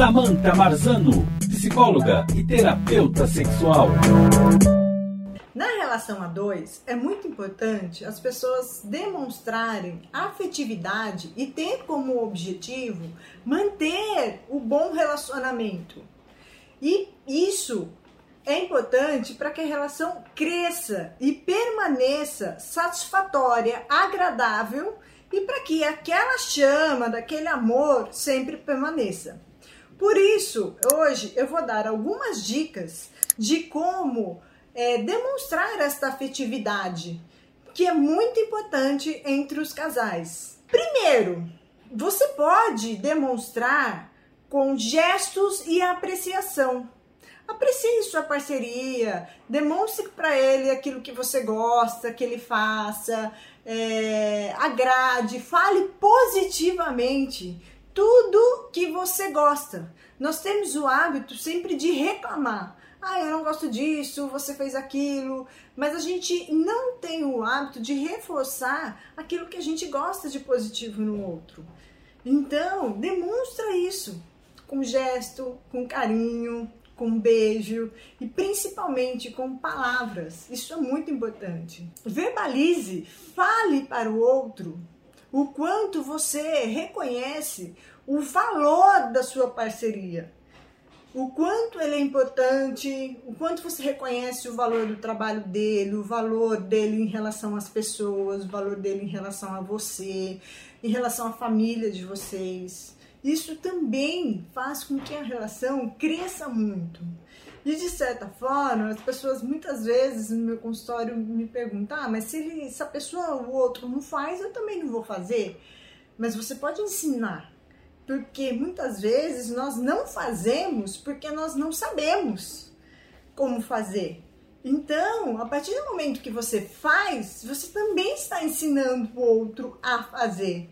Samantha Marzano, psicóloga e terapeuta sexual. Na relação a dois, é muito importante as pessoas demonstrarem afetividade e ter como objetivo manter o bom relacionamento. E isso é importante para que a relação cresça e permaneça satisfatória, agradável e para que aquela chama daquele amor sempre permaneça. Por isso, hoje eu vou dar algumas dicas de como é, demonstrar esta afetividade, que é muito importante entre os casais. Primeiro, você pode demonstrar com gestos e apreciação. Aprecie sua parceria, demonstre para ele aquilo que você gosta que ele faça, é, agrade, fale positivamente tudo que você gosta. Nós temos o hábito sempre de reclamar. Ah, eu não gosto disso, você fez aquilo, mas a gente não tem o hábito de reforçar aquilo que a gente gosta de positivo no outro. Então, demonstra isso com gesto, com carinho, com beijo e principalmente com palavras. Isso é muito importante. Verbalize, fale para o outro o quanto você reconhece o valor da sua parceria. O quanto ele é importante, o quanto você reconhece o valor do trabalho dele, o valor dele em relação às pessoas, o valor dele em relação a você, em relação à família de vocês isso também faz com que a relação cresça muito. E de certa forma, as pessoas muitas vezes no meu consultório me perguntam: ah, mas se, ele, se a pessoa o outro não faz, eu também não vou fazer. Mas você pode ensinar, porque muitas vezes nós não fazemos porque nós não sabemos como fazer. Então, a partir do momento que você faz, você também está ensinando o outro a fazer.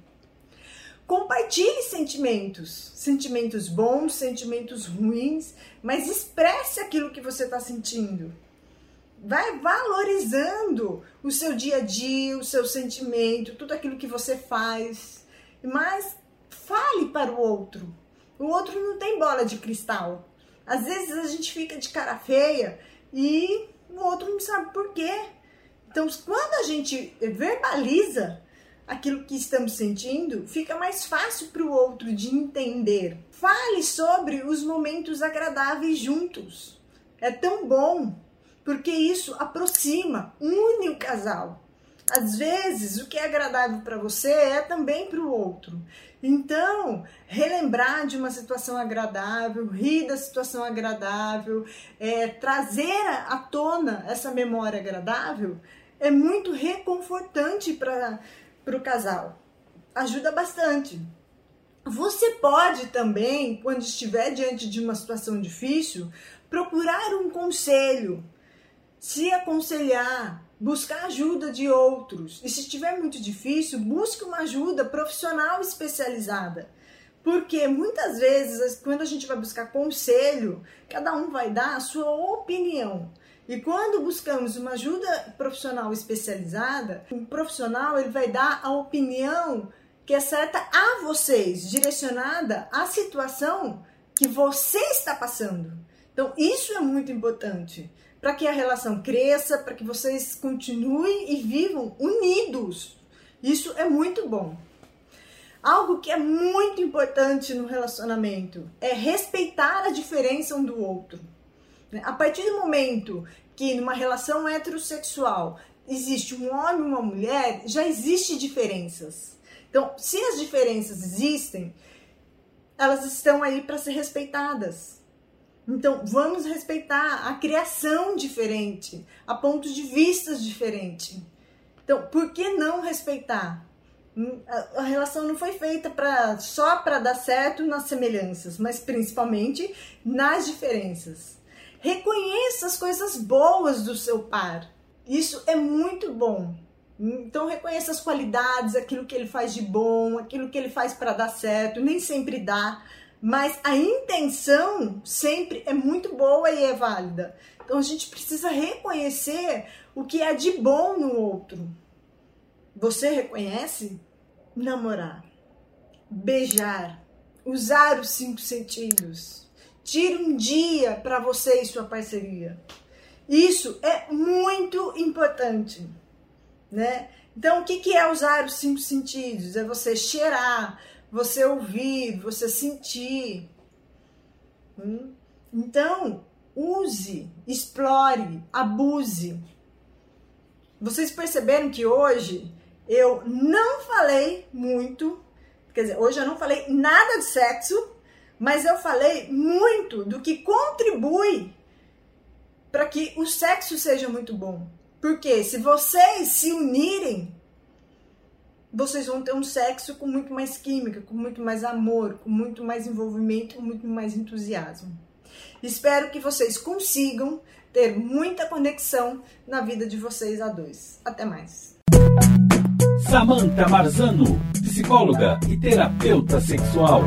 Compartilhe sentimentos, sentimentos bons, sentimentos ruins, mas expresse aquilo que você está sentindo. Vai valorizando o seu dia a dia, o seu sentimento, tudo aquilo que você faz. Mas fale para o outro. O outro não tem bola de cristal. Às vezes a gente fica de cara feia e o outro não sabe por quê. Então, quando a gente verbaliza, aquilo que estamos sentindo, fica mais fácil para o outro de entender. Fale sobre os momentos agradáveis juntos. É tão bom, porque isso aproxima, une o casal. Às vezes, o que é agradável para você é também para o outro. Então, relembrar de uma situação agradável, rir da situação agradável, é, trazer à tona essa memória agradável é muito reconfortante para para o casal. Ajuda bastante. Você pode também, quando estiver diante de uma situação difícil, procurar um conselho, se aconselhar, buscar ajuda de outros. E se estiver muito difícil, busque uma ajuda profissional especializada. Porque muitas vezes, quando a gente vai buscar conselho, cada um vai dar a sua opinião. E quando buscamos uma ajuda profissional especializada, um profissional ele vai dar a opinião que é certa a vocês, direcionada à situação que você está passando. Então, isso é muito importante para que a relação cresça, para que vocês continuem e vivam unidos. Isso é muito bom. Algo que é muito importante no relacionamento é respeitar a diferença um do outro. A partir do momento que numa relação heterossexual existe um homem e uma mulher, já existe diferenças. Então, se as diferenças existem, elas estão aí para ser respeitadas. Então, vamos respeitar a criação diferente, a pontos de vistas diferentes. Então, por que não respeitar? Hum, a relação não foi feita para só para dar certo nas semelhanças, mas principalmente nas diferenças. Reconheça as coisas boas do seu par. Isso é muito bom. Então reconheça as qualidades, aquilo que ele faz de bom, aquilo que ele faz para dar certo. Nem sempre dá, mas a intenção sempre é muito boa e é válida. Então a gente precisa reconhecer o que é de bom no outro. Você reconhece? Namorar, beijar, usar os cinco sentidos. Tire um dia para você e sua parceria. Isso é muito importante, né? Então, o que, é usar os cinco sentidos? É você cheirar, você ouvir, você sentir. Hum? Então, use, explore, abuse. Vocês perceberam que hoje eu não falei muito, quer dizer, hoje eu não falei nada de sexo, mas eu falei muito do que contribui para que o sexo seja muito bom. Porque se vocês se unirem, vocês vão ter um sexo com muito mais química, com muito mais amor, com muito mais envolvimento, com muito mais entusiasmo. Espero que vocês consigam ter muita conexão na vida de vocês a dois. Até mais. Samantha Marzano, psicóloga e terapeuta sexual.